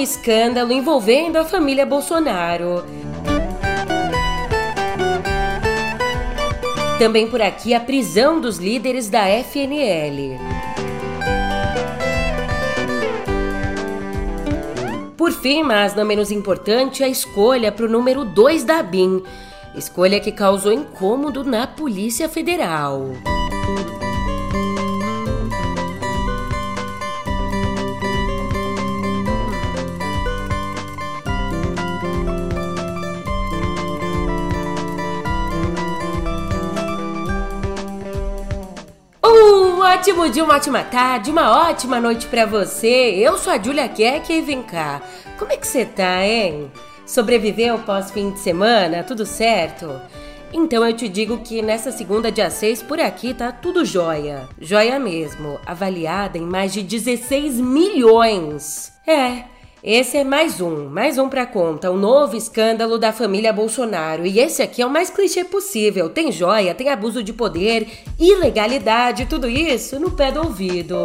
escândalo envolvendo a família Bolsonaro. Também por aqui a prisão dos líderes da FNL. Por fim, mas não menos importante, a escolha para o número 2 da BIM. Escolha que causou incômodo na Polícia Federal. Ótimo dia, uma ótima tarde, uma ótima noite para você. Eu sou a Julia Keck e vem cá. Como é que você tá, hein? Sobreviveu pós fim de semana? Tudo certo? Então eu te digo que nessa segunda dia 6 por aqui tá tudo jóia. Jóia mesmo, avaliada em mais de 16 milhões. É, esse é mais um, mais um pra conta, o um novo escândalo da família Bolsonaro. E esse aqui é o mais clichê possível. Tem joia, tem abuso de poder, ilegalidade, tudo isso no pé do ouvido.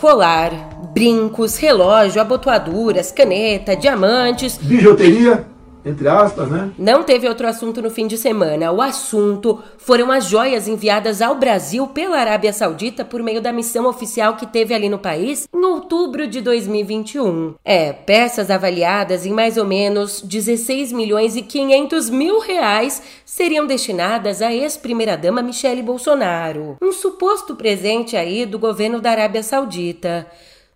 Colar, brincos, relógio, abotoaduras, caneta, diamantes. Bijuteria entre aspas, né? Não teve outro assunto no fim de semana. O assunto foram as joias enviadas ao Brasil pela Arábia Saudita por meio da missão oficial que teve ali no país em outubro de 2021. É, peças avaliadas em mais ou menos 16 milhões e 500 mil reais seriam destinadas à ex-primeira-dama Michele Bolsonaro. Um suposto presente aí do governo da Arábia Saudita.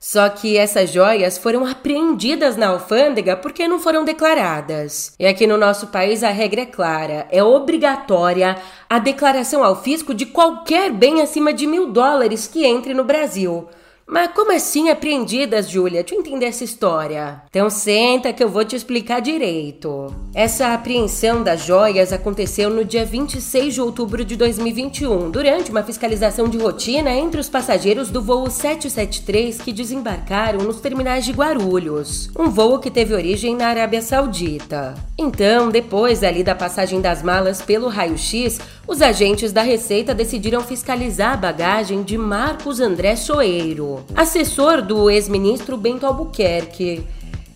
Só que essas joias foram apreendidas na alfândega porque não foram declaradas. E aqui no nosso país a regra é clara: é obrigatória a declaração ao fisco de qualquer bem acima de mil dólares que entre no Brasil. Mas como assim apreendidas, Júlia? Deixa eu entender essa história. Então senta que eu vou te explicar direito. Essa apreensão das joias aconteceu no dia 26 de outubro de 2021, durante uma fiscalização de rotina entre os passageiros do voo 773 que desembarcaram nos terminais de Guarulhos, um voo que teve origem na Arábia Saudita. Então, depois ali da passagem das malas pelo raio-x, os agentes da Receita decidiram fiscalizar a bagagem de Marcos André Soeiro, assessor do ex-ministro Bento Albuquerque.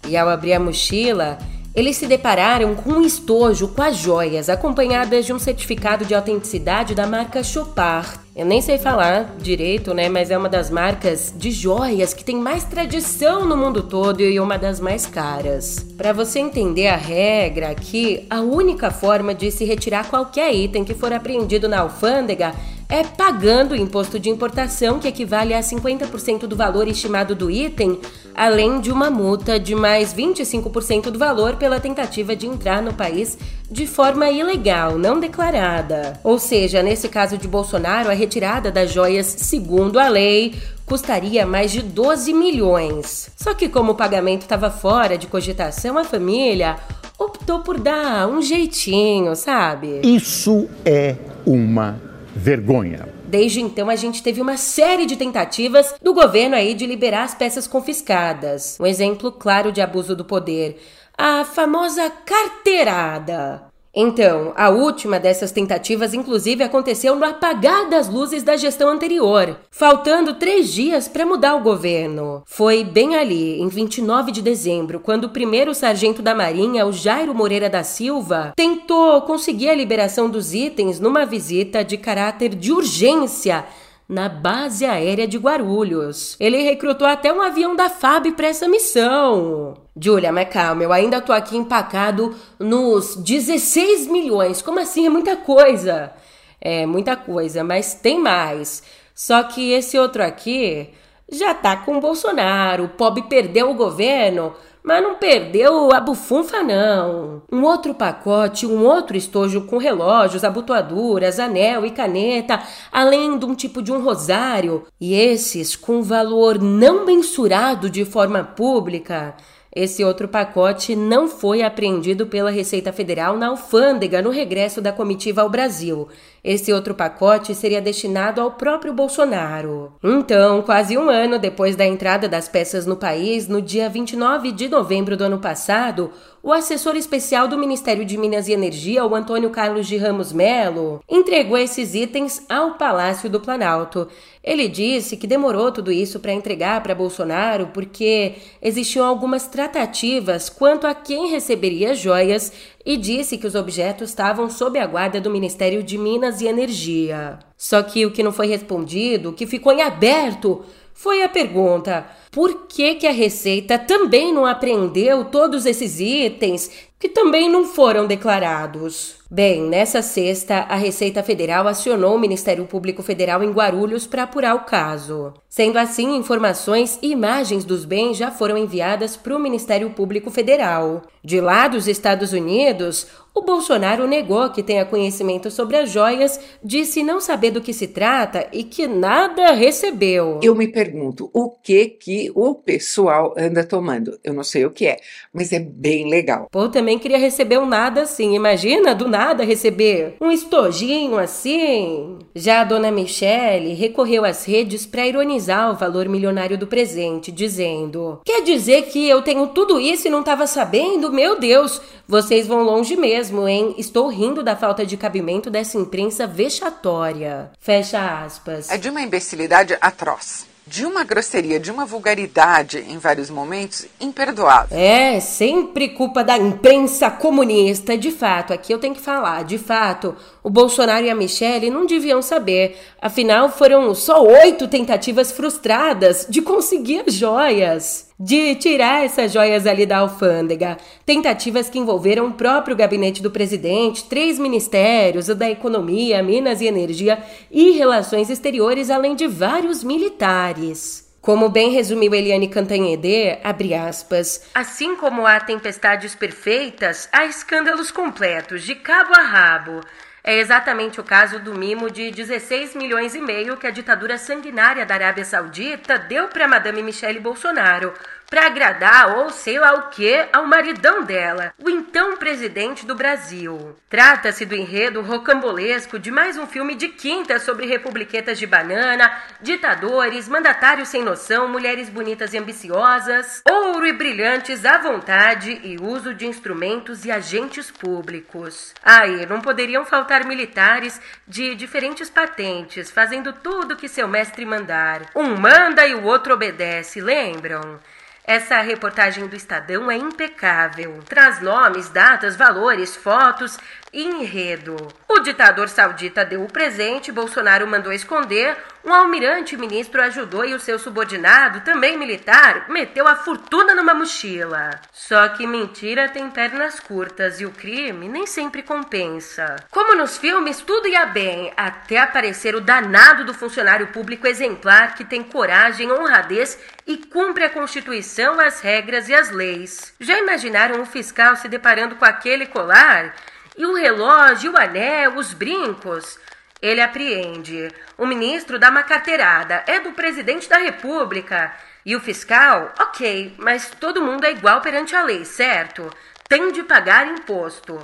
E ao abrir a mochila, eles se depararam com um estojo com as joias, acompanhadas de um certificado de autenticidade da marca Chopard. Eu nem sei falar direito, né? Mas é uma das marcas de joias que tem mais tradição no mundo todo e uma das mais caras. Para você entender a regra aqui, a única forma de se retirar qualquer item que for apreendido na alfândega é pagando o imposto de importação, que equivale a 50% do valor estimado do item, além de uma multa de mais 25% do valor pela tentativa de entrar no país de forma ilegal, não declarada. Ou seja, nesse caso de Bolsonaro, a retirada das joias, segundo a lei, custaria mais de 12 milhões. Só que, como o pagamento estava fora de cogitação, a família optou por dar um jeitinho, sabe? Isso é uma vergonha. Desde então, a gente teve uma série de tentativas do governo aí de liberar as peças confiscadas. Um exemplo claro de abuso do poder. A famosa carteirada. Então, a última dessas tentativas, inclusive, aconteceu no apagar das luzes da gestão anterior, faltando três dias para mudar o governo. Foi bem ali, em 29 de dezembro, quando o primeiro sargento da Marinha, o Jairo Moreira da Silva, tentou conseguir a liberação dos itens numa visita de caráter de urgência na base aérea de Guarulhos. Ele recrutou até um avião da FAB para essa missão. Julia, mas calma, eu ainda tô aqui empacado nos 16 milhões. Como assim? É muita coisa. É muita coisa, mas tem mais. Só que esse outro aqui já tá com o Bolsonaro. O pobre perdeu o governo, mas não perdeu a bufunfa, não. Um outro pacote, um outro estojo com relógios, abotoaduras, anel e caneta, além de um tipo de um rosário. E esses com valor não mensurado de forma pública. Esse outro pacote não foi apreendido pela Receita Federal na alfândega no regresso da comitiva ao Brasil. Esse outro pacote seria destinado ao próprio Bolsonaro. Então, quase um ano depois da entrada das peças no país, no dia 29 de novembro do ano passado, o assessor especial do Ministério de Minas e Energia, o Antônio Carlos de Ramos Melo, entregou esses itens ao Palácio do Planalto. Ele disse que demorou tudo isso para entregar para Bolsonaro porque existiam algumas tratativas quanto a quem receberia as joias e disse que os objetos estavam sob a guarda do Ministério de Minas e Energia. Só que o que não foi respondido, o que ficou em aberto, foi a pergunta: por que, que a Receita também não apreendeu todos esses itens que também não foram declarados? Bem, nessa sexta, a Receita Federal acionou o Ministério Público Federal em Guarulhos para apurar o caso. Sendo assim, informações e imagens dos bens já foram enviadas para o Ministério Público Federal. De lá dos Estados Unidos, o Bolsonaro negou que tenha conhecimento sobre as joias, disse não saber do que se trata e que nada recebeu. Eu me pergunto o que que o pessoal anda tomando. Eu não sei o que é, mas é bem legal. Pô, também queria receber um nada assim. Imagina do nada receber um estojinho assim. Já a dona Michele recorreu às redes para ironizar o valor milionário do presente, dizendo: Quer dizer que eu tenho tudo isso e não estava sabendo? Meu Deus, vocês vão longe mesmo mesmo, hein? Estou rindo da falta de cabimento dessa imprensa vexatória. Fecha aspas. É de uma imbecilidade atroz de uma grosseria, de uma vulgaridade em vários momentos imperdoável. É, sempre culpa da imprensa comunista. De fato, aqui eu tenho que falar, de fato, o Bolsonaro e a Michelle não deviam saber. Afinal, foram só oito tentativas frustradas de conseguir as joias de tirar essas joias ali da alfândega. Tentativas que envolveram o próprio gabinete do presidente, três ministérios, o da Economia, Minas e Energia e Relações Exteriores, além de vários militares. Como bem resumiu Eliane Cantanhede, abre aspas, assim como há tempestades perfeitas, há escândalos completos, de cabo a rabo. É exatamente o caso do mimo de 16 milhões e meio que a ditadura sanguinária da Arábia Saudita deu para Madame Michele Bolsonaro para agradar ou sei lá o que ao maridão dela, o então presidente do Brasil. Trata-se do enredo rocambolesco de mais um filme de quinta sobre republiquetas de banana, ditadores, mandatários sem noção, mulheres bonitas e ambiciosas, ouro e brilhantes à vontade e uso de instrumentos e agentes públicos. Aí, não poderiam faltar militares de diferentes patentes, fazendo tudo que seu mestre mandar. Um manda e o outro obedece, lembram? Essa reportagem do Estadão é impecável. Traz nomes, datas, valores, fotos enredo. O ditador saudita deu o presente, Bolsonaro mandou esconder, um almirante ministro ajudou e o seu subordinado, também militar, meteu a fortuna numa mochila. Só que mentira tem pernas curtas e o crime nem sempre compensa. Como nos filmes, tudo ia bem, até aparecer o danado do funcionário público exemplar que tem coragem, honradez e cumpre a Constituição, as regras e as leis. Já imaginaram um fiscal se deparando com aquele colar? E o relógio, o anel, os brincos? Ele apreende. O ministro dá uma carteirada. É do presidente da República. E o fiscal? Ok, mas todo mundo é igual perante a lei, certo? Tem de pagar imposto.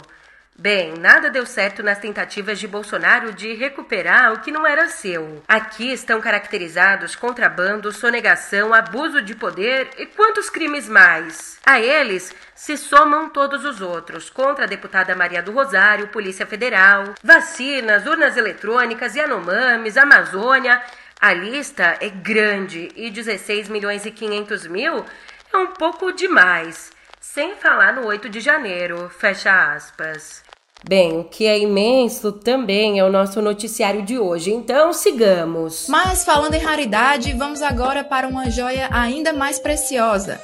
Bem, nada deu certo nas tentativas de Bolsonaro de recuperar o que não era seu. Aqui estão caracterizados contrabando, sonegação, abuso de poder e quantos crimes mais? A eles se somam todos os outros, contra a deputada Maria do Rosário, Polícia Federal, vacinas, urnas eletrônicas, Yanomamis, Amazônia. A lista é grande e 16 milhões e 500 mil é um pouco demais. Sem falar no 8 de janeiro, fecha aspas. Bem, o que é imenso também é o nosso noticiário de hoje, então sigamos. Mas falando em raridade, vamos agora para uma joia ainda mais preciosa.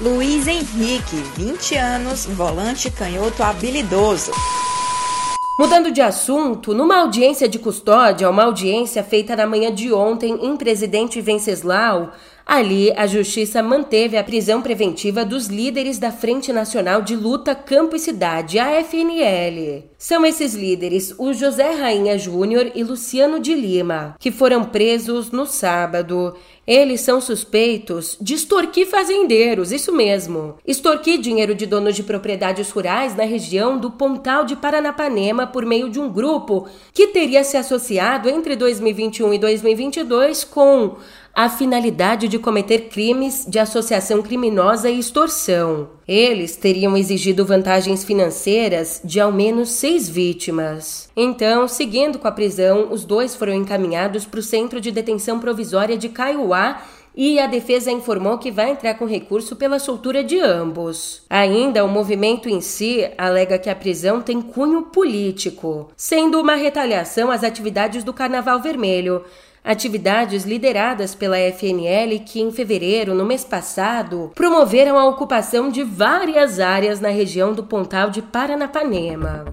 Luiz Henrique, 20 anos, volante canhoto habilidoso. Mudando de assunto, numa audiência de custódia, uma audiência feita na manhã de ontem em Presidente Venceslau, Ali, a justiça manteve a prisão preventiva dos líderes da Frente Nacional de Luta Campo e Cidade, a FNL. São esses líderes o José Rainha Júnior e Luciano de Lima, que foram presos no sábado. Eles são suspeitos de extorquir fazendeiros, isso mesmo. Extorquir dinheiro de donos de propriedades rurais na região do Pontal de Paranapanema por meio de um grupo que teria se associado entre 2021 e 2022 com a finalidade de cometer crimes de associação criminosa e extorsão. Eles teriam exigido vantagens financeiras de ao menos seis vítimas. Então, seguindo com a prisão, os dois foram encaminhados para o Centro de Detenção Provisória de Caiuá e a defesa informou que vai entrar com recurso pela soltura de ambos. Ainda, o movimento em si alega que a prisão tem cunho político, sendo uma retaliação às atividades do Carnaval Vermelho atividades lideradas pela FNL que, em fevereiro, no mês passado, promoveram a ocupação de várias áreas na região do Pontal de Paranapanema.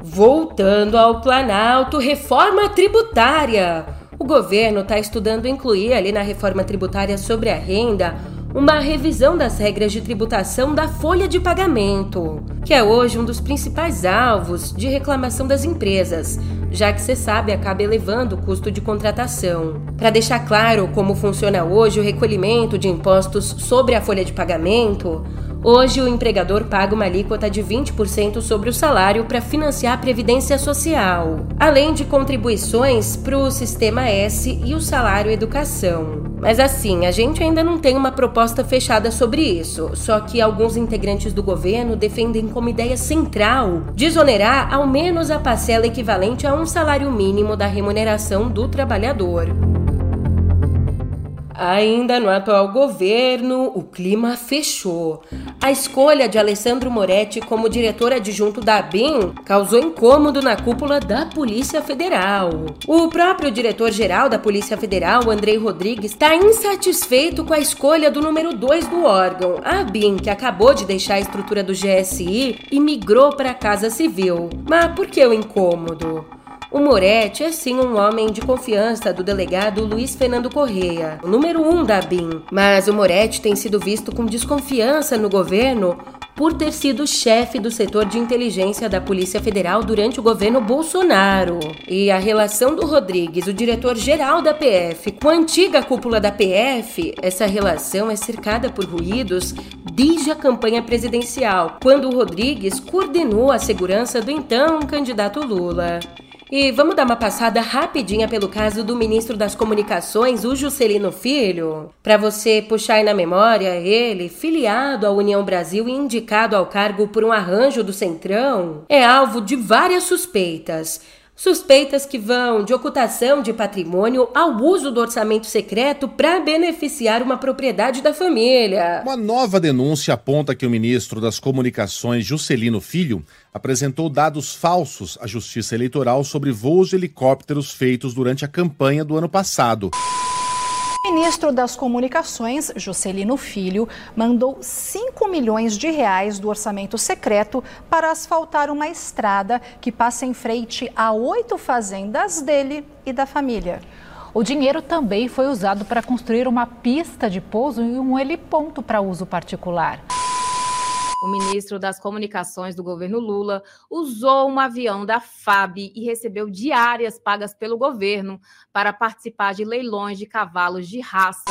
Voltando ao Planalto, reforma tributária. O governo está estudando incluir ali na reforma tributária sobre a renda uma revisão das regras de tributação da folha de pagamento, que é hoje um dos principais alvos de reclamação das empresas, já que você sabe acaba elevando o custo de contratação. Para deixar claro como funciona hoje o recolhimento de impostos sobre a folha de pagamento, Hoje, o empregador paga uma alíquota de 20% sobre o salário para financiar a Previdência Social, além de contribuições para o Sistema S e o salário educação. Mas assim, a gente ainda não tem uma proposta fechada sobre isso, só que alguns integrantes do governo defendem como ideia central desonerar ao menos a parcela equivalente a um salário mínimo da remuneração do trabalhador. Ainda no atual governo, o clima fechou. A escolha de Alessandro Moretti como diretor adjunto da ABIN causou incômodo na cúpula da Polícia Federal. O próprio diretor-geral da Polícia Federal, Andrei Rodrigues, está insatisfeito com a escolha do número 2 do órgão, a ABIN, que acabou de deixar a estrutura do GSI e migrou para a Casa Civil. Mas por que o incômodo? O Moretti é sim um homem de confiança do delegado Luiz Fernando Correia, o número um da BIM. Mas o Moretti tem sido visto com desconfiança no governo por ter sido chefe do setor de inteligência da Polícia Federal durante o governo Bolsonaro. E a relação do Rodrigues, o diretor-geral da PF, com a antiga cúpula da PF, essa relação é cercada por ruídos desde a campanha presidencial, quando o Rodrigues coordenou a segurança do então candidato Lula. E vamos dar uma passada rapidinha pelo caso do ministro das Comunicações, o Juscelino Filho, para você puxar aí na memória ele, filiado à União Brasil e indicado ao cargo por um arranjo do Centrão, é alvo de várias suspeitas. Suspeitas que vão de ocultação de patrimônio ao uso do orçamento secreto para beneficiar uma propriedade da família. Uma nova denúncia aponta que o ministro das Comunicações, Juscelino Filho, apresentou dados falsos à Justiça Eleitoral sobre voos de helicópteros feitos durante a campanha do ano passado. O ministro das Comunicações, Juscelino Filho, mandou 5 milhões de reais do orçamento secreto para asfaltar uma estrada que passa em frente a oito fazendas dele e da família. O dinheiro também foi usado para construir uma pista de pouso e um heliponto para uso particular o ministro das Comunicações do governo Lula usou um avião da FAB e recebeu diárias pagas pelo governo para participar de leilões de cavalos de raça.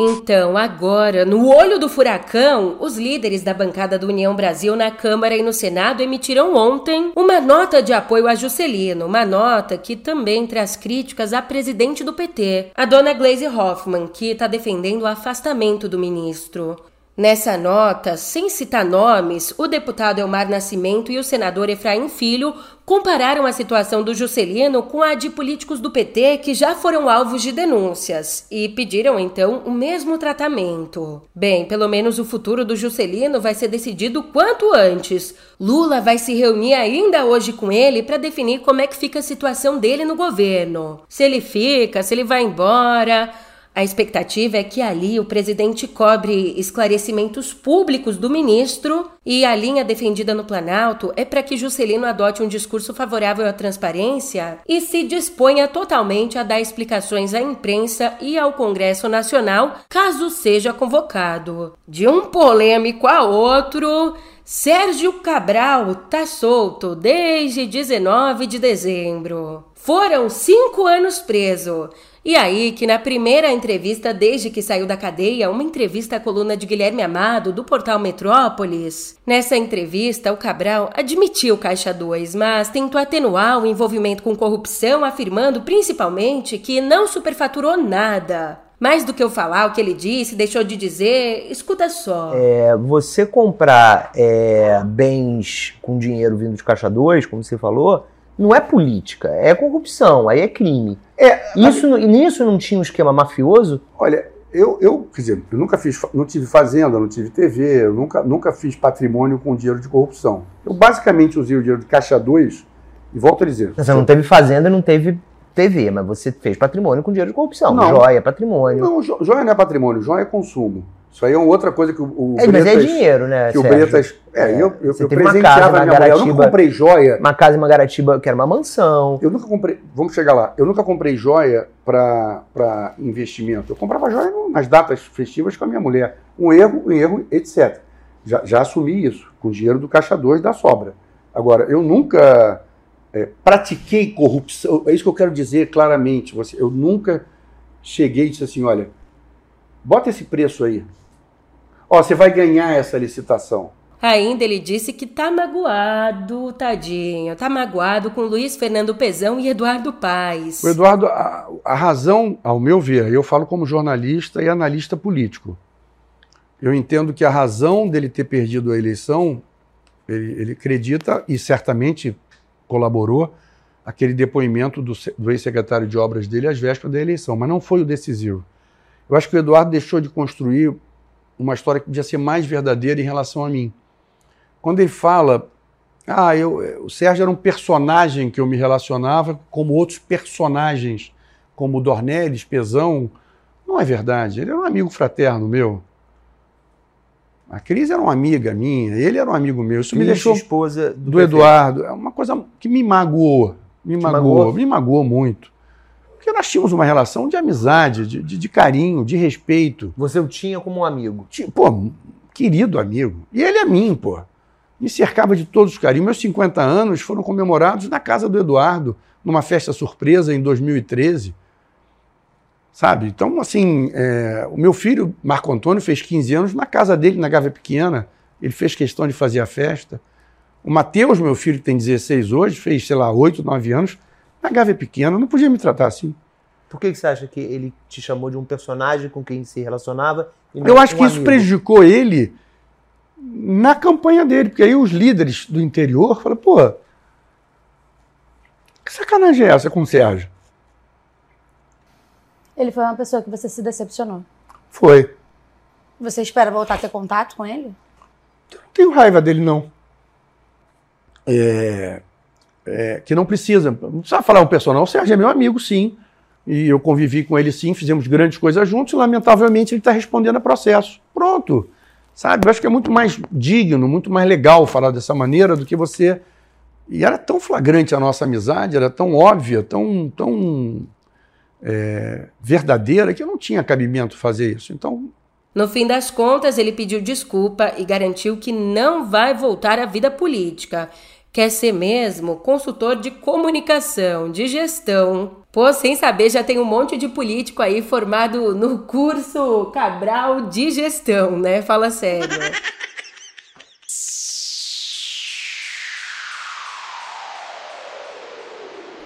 Então, agora, no olho do furacão, os líderes da bancada do União Brasil na Câmara e no Senado emitiram ontem uma nota de apoio a Juscelino, uma nota que também traz críticas à presidente do PT, a dona Glaise Hoffmann, que está defendendo o afastamento do ministro. Nessa nota, sem citar nomes, o deputado Elmar Nascimento e o senador Efraim Filho compararam a situação do Juscelino com a de políticos do PT que já foram alvos de denúncias e pediram então o mesmo tratamento. Bem, pelo menos o futuro do Juscelino vai ser decidido quanto antes. Lula vai se reunir ainda hoje com ele para definir como é que fica a situação dele no governo. Se ele fica, se ele vai embora. A expectativa é que ali o presidente cobre esclarecimentos públicos do ministro e a linha defendida no Planalto é para que Juscelino adote um discurso favorável à transparência e se disponha totalmente a dar explicações à imprensa e ao Congresso Nacional, caso seja convocado. De um polêmico a outro, Sérgio Cabral tá solto desde 19 de dezembro. Foram cinco anos preso. E aí que na primeira entrevista desde que saiu da cadeia, uma entrevista à coluna de Guilherme Amado do portal Metrópolis, nessa entrevista o Cabral admitiu Caixa 2, mas tentou atenuar o envolvimento com corrupção, afirmando principalmente que não superfaturou nada. Mais do que eu falar o que ele disse, deixou de dizer, escuta só. É, você comprar é, bens com dinheiro vindo de caixa 2, como você falou, não é política, é corrupção, aí é crime. É, Isso, e nisso não tinha um esquema mafioso? Olha, eu, eu, quer dizer, eu nunca fiz, não tive fazenda, não tive TV, eu nunca, nunca fiz patrimônio com dinheiro de corrupção. Eu basicamente usei o dinheiro de caixa 2 e volto a dizer. Você não teve fazenda e não teve TV, mas você fez patrimônio com dinheiro de corrupção. Não. Joia, patrimônio. Não, jo- joia não é patrimônio, joia é consumo. Isso aí é outra coisa que o, o É, mas é Bretas- dinheiro, né? Que o Sérgio? Bretas. É, eu, eu, eu uma presenteava minha mulher. Eu nunca comprei joia. Uma casa em Mangaratiba que era uma mansão. Eu nunca comprei. Vamos chegar lá. Eu nunca comprei joia para investimento. Eu comprava joia nas datas festivas com a minha mulher. Um erro, um erro, etc. Já, já assumi isso, com o dinheiro do caixa 2 da sobra. Agora, eu nunca é, pratiquei corrupção. É isso que eu quero dizer claramente. Você, eu nunca cheguei e disse assim: olha, bota esse preço aí. Ó, você vai ganhar essa licitação. Ainda ele disse que tá magoado, tadinho, tá magoado com Luiz Fernando Pezão e Eduardo Paes. O Eduardo, a, a razão, ao meu ver, eu falo como jornalista e analista político. Eu entendo que a razão dele ter perdido a eleição, ele, ele acredita e certamente colaborou aquele depoimento do, do ex-secretário de obras dele às vésperas da eleição, mas não foi o decisivo. Eu acho que o Eduardo deixou de construir uma história que podia ser mais verdadeira em relação a mim. Quando ele fala, ah, eu, o Sérgio era um personagem que eu me relacionava como outros personagens, como Dornelles, Pezão, não é verdade. Ele era um amigo fraterno meu. A Cris era uma amiga minha, ele era um amigo meu. Isso me Cris, deixou esposa do, do. Eduardo. É uma coisa que me magoou. Me Te magoou, magoou? me magoou muito. Porque nós tínhamos uma relação de amizade, de, de, de carinho, de respeito. Você o tinha como um amigo. Ti- Pô, querido amigo. E ele é mim, pô. Me cercava de todos os carinhos. Meus 50 anos foram comemorados na casa do Eduardo, numa festa surpresa em 2013. Sabe? Então, assim, é, o meu filho, Marco Antônio, fez 15 anos na casa dele, na Gávea Pequena. Ele fez questão de fazer a festa. O Matheus, meu filho, que tem 16 hoje, fez, sei lá, 8, 9 anos, na Gávea Pequena. Não podia me tratar assim. Por que, que você acha que ele te chamou de um personagem com quem se relacionava? e Eu acho um que isso amigo? prejudicou ele na campanha dele, porque aí os líderes do interior falaram, pô, que sacanagem é essa com o Sérgio? Ele foi uma pessoa que você se decepcionou. Foi. Você espera voltar a ter contato com ele? Não tenho raiva dele, não. É, é, que não precisa. Não precisa falar um personagem. O Sérgio é meu amigo, sim. E eu convivi com ele, sim. Fizemos grandes coisas juntos. E, lamentavelmente, ele está respondendo a processo. Pronto. Sabe? Eu acho que é muito mais digno, muito mais legal falar dessa maneira do que você. E era tão flagrante a nossa amizade, era tão óbvia, tão, tão é, verdadeira, que eu não tinha cabimento fazer isso. Então, No fim das contas, ele pediu desculpa e garantiu que não vai voltar à vida política. Quer ser mesmo consultor de comunicação, de gestão. Pô, sem saber, já tem um monte de político aí formado no curso Cabral de gestão, né? Fala sério.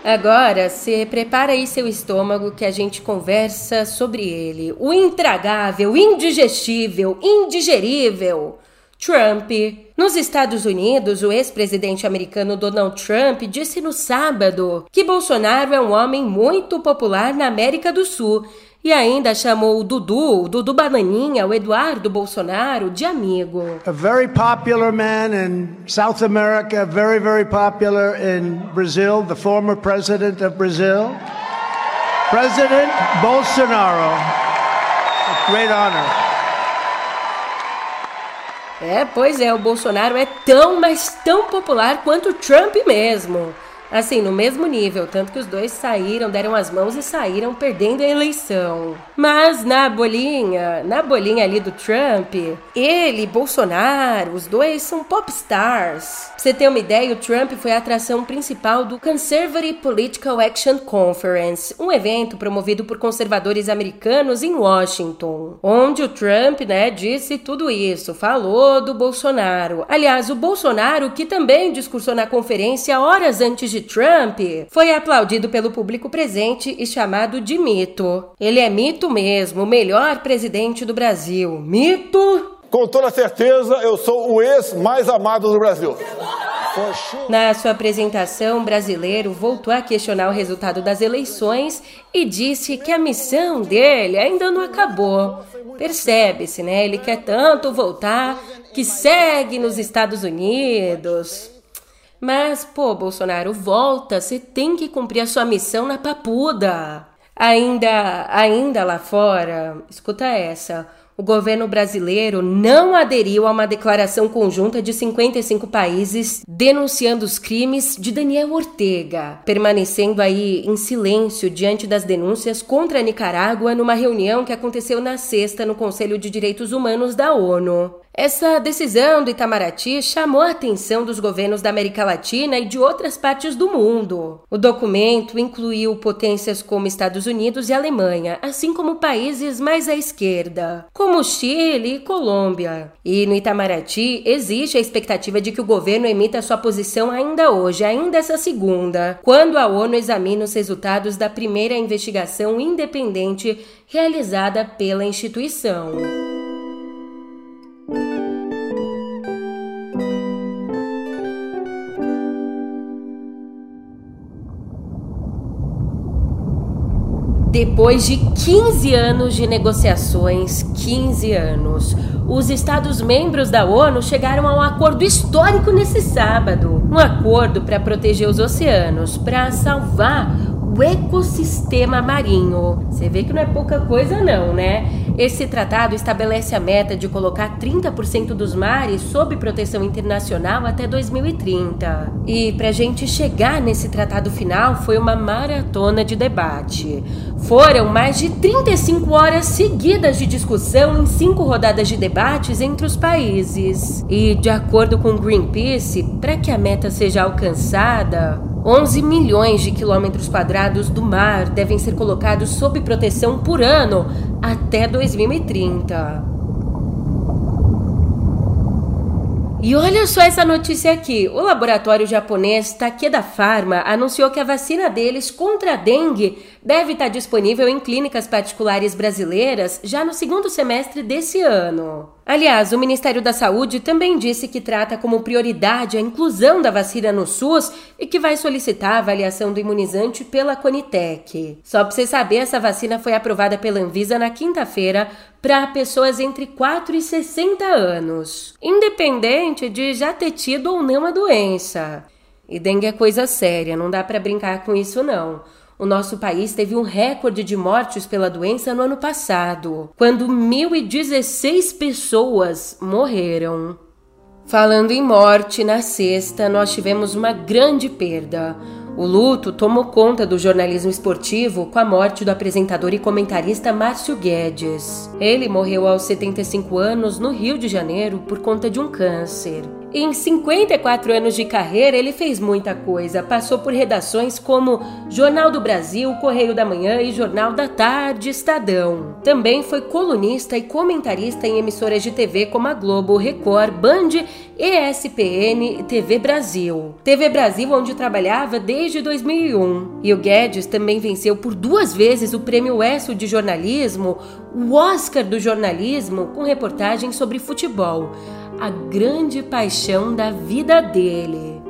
Agora, você prepara aí seu estômago que a gente conversa sobre ele. O intragável, indigestível, indigerível. Trump. Nos Estados Unidos, o ex-presidente americano Donald Trump disse no sábado que Bolsonaro é um homem muito popular na América do Sul e ainda chamou o Dudu, o Dudu Bananinha, o Eduardo Bolsonaro, de amigo. a very popular man in South America, very, very popular in Brazil, the former president of Brazil. President Bolsonaro A great honor. É, pois é, o Bolsonaro é tão, mas tão popular quanto o Trump mesmo. Assim, no mesmo nível, tanto que os dois saíram, deram as mãos e saíram perdendo a eleição. Mas na bolinha, na bolinha ali do Trump, ele, Bolsonaro, os dois são pop stars. Pra você ter uma ideia, o Trump foi a atração principal do Conservative Political Action Conference, um evento promovido por conservadores americanos em Washington, onde o Trump, né, disse tudo isso, falou do Bolsonaro. Aliás, o Bolsonaro, que também discursou na conferência horas antes de Trump foi aplaudido pelo público presente e chamado de mito. Ele é mito mesmo, o melhor presidente do Brasil. Mito? Com toda certeza, eu sou o ex mais amado do Brasil. Na sua apresentação, o brasileiro voltou a questionar o resultado das eleições e disse que a missão dele ainda não acabou. Percebe-se, né? Ele quer tanto voltar que segue nos Estados Unidos. Mas, pô, Bolsonaro, volta, você tem que cumprir a sua missão na papuda. Ainda, ainda lá fora, escuta essa. O governo brasileiro não aderiu a uma declaração conjunta de 55 países denunciando os crimes de Daniel Ortega, permanecendo aí em silêncio diante das denúncias contra a Nicarágua numa reunião que aconteceu na sexta no Conselho de Direitos Humanos da ONU. Essa decisão do Itamaraty chamou a atenção dos governos da América Latina e de outras partes do mundo. O documento incluiu potências como Estados Unidos e Alemanha, assim como países mais à esquerda, como Chile e Colômbia. E no Itamaraty existe a expectativa de que o governo emita sua posição ainda hoje, ainda essa segunda, quando a ONU examina os resultados da primeira investigação independente realizada pela instituição. Depois de 15 anos de negociações, 15 anos, os Estados-membros da ONU chegaram a um acordo histórico nesse sábado. Um acordo para proteger os oceanos, para salvar o ecossistema marinho. Você vê que não é pouca coisa, não, né? Esse tratado estabelece a meta de colocar 30% dos mares sob proteção internacional até 2030. E para a gente chegar nesse tratado final foi uma maratona de debate. Foram mais de 35 horas seguidas de discussão em cinco rodadas de debates entre os países. E, de acordo com Greenpeace, para que a meta seja alcançada, 11 milhões de quilômetros quadrados do mar devem ser colocados sob proteção por ano até 2030. E olha só essa notícia aqui. O laboratório japonês Takeda Pharma anunciou que a vacina deles contra a dengue deve estar disponível em clínicas particulares brasileiras já no segundo semestre desse ano. Aliás, o Ministério da Saúde também disse que trata como prioridade a inclusão da vacina no SUS e que vai solicitar a avaliação do imunizante pela Conitec. Só para você saber, essa vacina foi aprovada pela Anvisa na quinta-feira para pessoas entre 4 e 60 anos, independente de já ter tido ou não a doença. E dengue é coisa séria, não dá para brincar com isso não. O nosso país teve um recorde de mortes pela doença no ano passado, quando 1.016 pessoas morreram. Falando em morte, na sexta nós tivemos uma grande perda. O luto tomou conta do jornalismo esportivo com a morte do apresentador e comentarista Márcio Guedes. Ele morreu aos 75 anos no Rio de Janeiro por conta de um câncer. Em 54 anos de carreira, ele fez muita coisa. Passou por redações como Jornal do Brasil, Correio da Manhã e Jornal da Tarde, Estadão. Também foi colunista e comentarista em emissoras de TV como a Globo, Record, Band, ESPN e TV Brasil. TV Brasil, onde trabalhava desde 2001. E o Guedes também venceu por duas vezes o Prêmio ESSO de Jornalismo, o Oscar do Jornalismo, com reportagens sobre futebol a grande paixão da vida dele.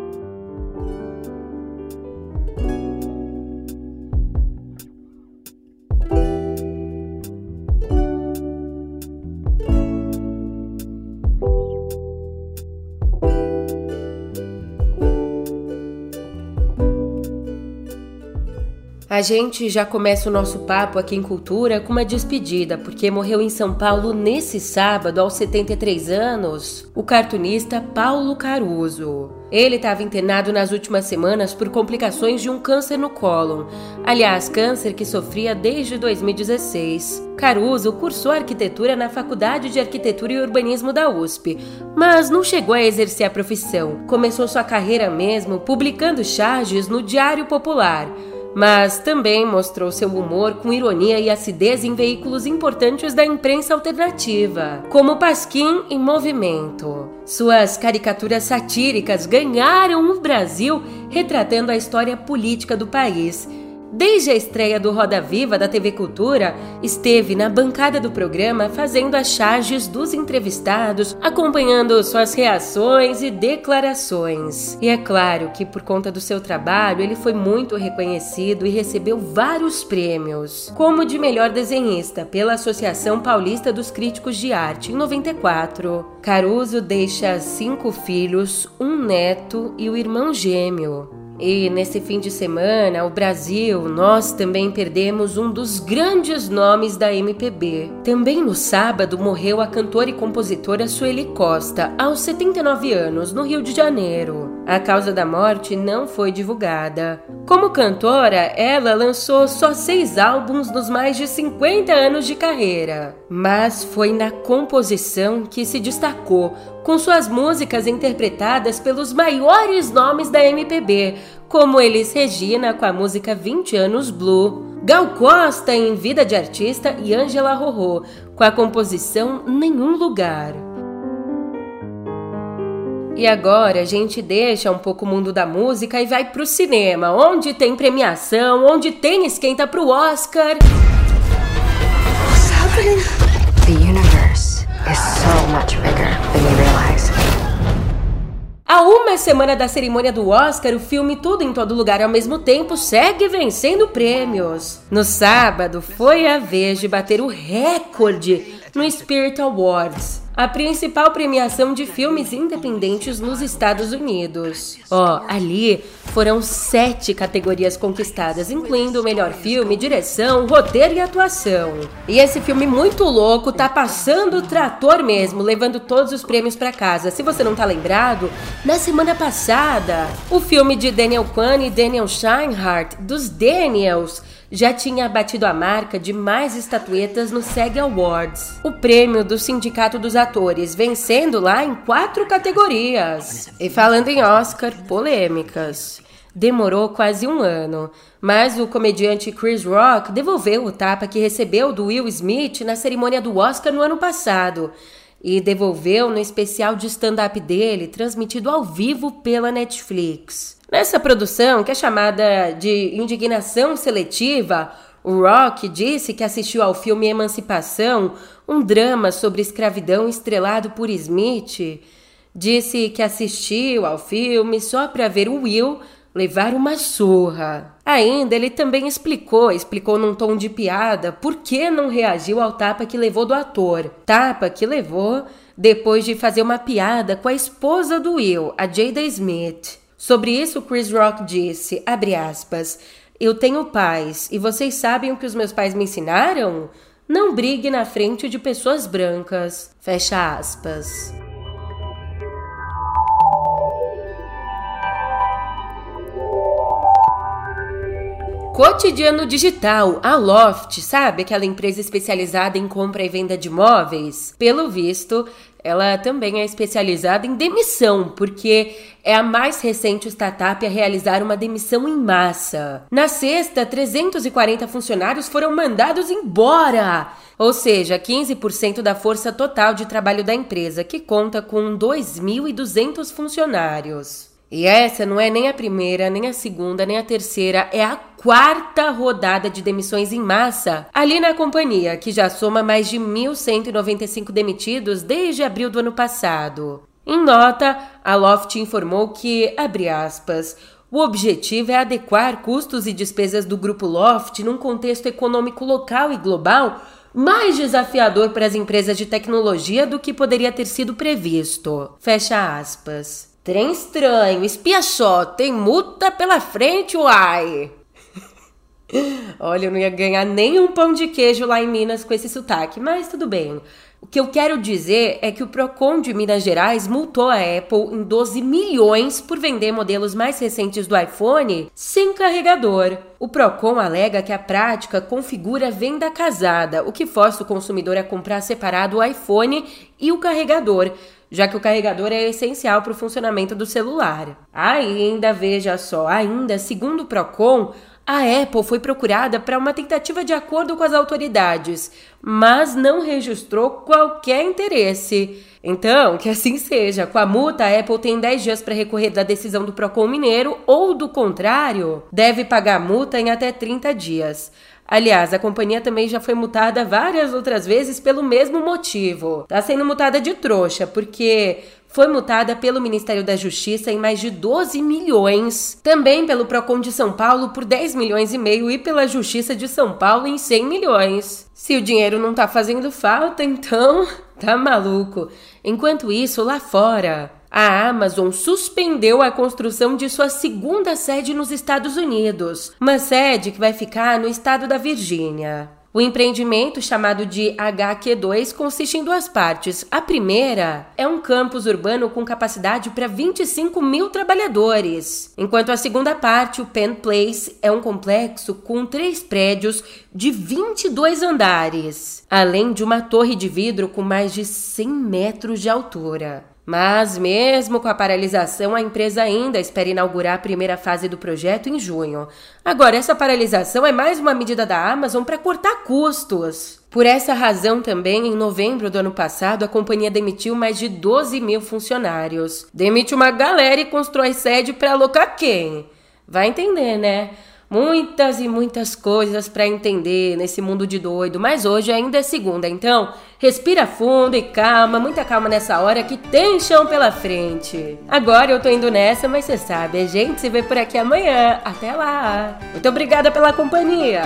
A gente já começa o nosso papo aqui em Cultura com uma despedida, porque morreu em São Paulo nesse sábado, aos 73 anos, o cartunista Paulo Caruso. Ele estava internado nas últimas semanas por complicações de um câncer no cólon. Aliás, câncer que sofria desde 2016. Caruso cursou arquitetura na Faculdade de Arquitetura e Urbanismo da USP, mas não chegou a exercer a profissão. Começou sua carreira mesmo publicando charges no Diário Popular mas também mostrou seu humor com ironia e acidez em veículos importantes da imprensa alternativa, como Pasquim em Movimento. Suas caricaturas satíricas ganharam o Brasil retratando a história política do país Desde a estreia do Roda Viva da TV Cultura, esteve na bancada do programa fazendo as charges dos entrevistados, acompanhando suas reações e declarações. E é claro que por conta do seu trabalho, ele foi muito reconhecido e recebeu vários prêmios, como de melhor desenhista pela Associação Paulista dos Críticos de Arte em 94. Caruso deixa cinco filhos, um neto e o irmão gêmeo. E nesse fim de semana, o Brasil, nós também perdemos um dos grandes nomes da MPB. Também no sábado morreu a cantora e compositora Sueli Costa, aos 79 anos, no Rio de Janeiro. A causa da morte não foi divulgada. Como cantora, ela lançou só seis álbuns nos mais de 50 anos de carreira, mas foi na composição que se destacou, com suas músicas interpretadas pelos maiores nomes da MPB, como Elis Regina com a música 20 anos Blue, Gal Costa em Vida de Artista e Angela Rorô com a composição Nenhum Lugar. E agora a gente deixa um pouco o mundo da música e vai pro cinema, onde tem premiação, onde tem esquenta pro Oscar. What's happening? Is so much bigger than you realize. A uma semana da cerimônia do Oscar, o filme Tudo em Todo Lugar ao mesmo tempo segue vencendo prêmios. No sábado, foi a vez de bater o recorde no Spirit Awards a principal premiação de filmes independentes nos Estados Unidos. Ó, oh, ali foram sete categorias conquistadas, incluindo o melhor filme, direção, roteiro e atuação. E esse filme muito louco tá passando o trator mesmo, levando todos os prêmios para casa. Se você não tá lembrado, na semana passada, o filme de Daniel Kwan e Daniel Scheinhardt, dos Daniels, já tinha batido a marca de mais estatuetas no SEG Awards, o prêmio do Sindicato dos Atores, vencendo lá em quatro categorias. E falando em Oscar, polêmicas. Demorou quase um ano, mas o comediante Chris Rock devolveu o tapa que recebeu do Will Smith na cerimônia do Oscar no ano passado e devolveu no especial de stand-up dele, transmitido ao vivo pela Netflix. Nessa produção, que é chamada de Indignação Seletiva, o Rock disse que assistiu ao filme Emancipação, um drama sobre escravidão estrelado por Smith. Disse que assistiu ao filme só para ver o Will levar uma surra. Ainda ele também explicou, explicou num tom de piada, por que não reagiu ao tapa que levou do ator. Tapa que levou depois de fazer uma piada com a esposa do Will, a Jada Smith. Sobre isso, Chris Rock disse, abre aspas, eu tenho pais e vocês sabem o que os meus pais me ensinaram? Não brigue na frente de pessoas brancas. Fecha aspas. Cotidiano Digital, a Loft, sabe aquela empresa especializada em compra e venda de imóveis? Pelo visto, ela também é especializada em demissão, porque é a mais recente startup a realizar uma demissão em massa. Na sexta, 340 funcionários foram mandados embora, ou seja, 15% da força total de trabalho da empresa, que conta com 2.200 funcionários. E essa não é nem a primeira, nem a segunda, nem a terceira, é a quarta rodada de demissões em massa ali na companhia, que já soma mais de 1.195 demitidos desde abril do ano passado. Em nota, a Loft informou que, abre aspas, o objetivo é adequar custos e despesas do grupo Loft num contexto econômico local e global mais desafiador para as empresas de tecnologia do que poderia ter sido previsto. Fecha aspas. Trem estranho, espia só, tem multa pela frente, uai! Olha, eu não ia ganhar nem um pão de queijo lá em Minas com esse sotaque, mas tudo bem. O que eu quero dizer é que o Procon de Minas Gerais multou a Apple em 12 milhões por vender modelos mais recentes do iPhone sem carregador. O Procon alega que a prática configura venda casada, o que força o consumidor a comprar separado o iPhone e o carregador, já que o carregador é essencial para o funcionamento do celular. Ainda, veja só, ainda, segundo o Procon, a Apple foi procurada para uma tentativa de acordo com as autoridades, mas não registrou qualquer interesse. Então, que assim seja. Com a multa, a Apple tem 10 dias para recorrer da decisão do Procon Mineiro ou, do contrário, deve pagar a multa em até 30 dias. Aliás, a companhia também já foi multada várias outras vezes pelo mesmo motivo. Tá sendo multada de trouxa, porque foi multada pelo Ministério da Justiça em mais de 12 milhões, também pelo Procon de São Paulo por 10 milhões e meio e pela Justiça de São Paulo em 100 milhões. Se o dinheiro não tá fazendo falta, então tá maluco. Enquanto isso, lá fora, a Amazon suspendeu a construção de sua segunda sede nos Estados Unidos, uma sede que vai ficar no estado da Virgínia. O empreendimento, chamado de HQ2, consiste em duas partes. A primeira é um campus urbano com capacidade para 25 mil trabalhadores, enquanto a segunda parte, o Penn Place, é um complexo com três prédios de 22 andares, além de uma torre de vidro com mais de 100 metros de altura. Mas, mesmo com a paralisação, a empresa ainda espera inaugurar a primeira fase do projeto em junho. Agora, essa paralisação é mais uma medida da Amazon para cortar custos. Por essa razão, também, em novembro do ano passado, a companhia demitiu mais de 12 mil funcionários. Demite uma galera e constrói sede para alocar quem? Vai entender, né? Muitas e muitas coisas para entender nesse mundo de doido, mas hoje ainda é segunda, então respira fundo e calma, muita calma nessa hora que tem chão pela frente. Agora eu tô indo nessa, mas você sabe, a gente se vê por aqui amanhã. Até lá! Muito obrigada pela companhia!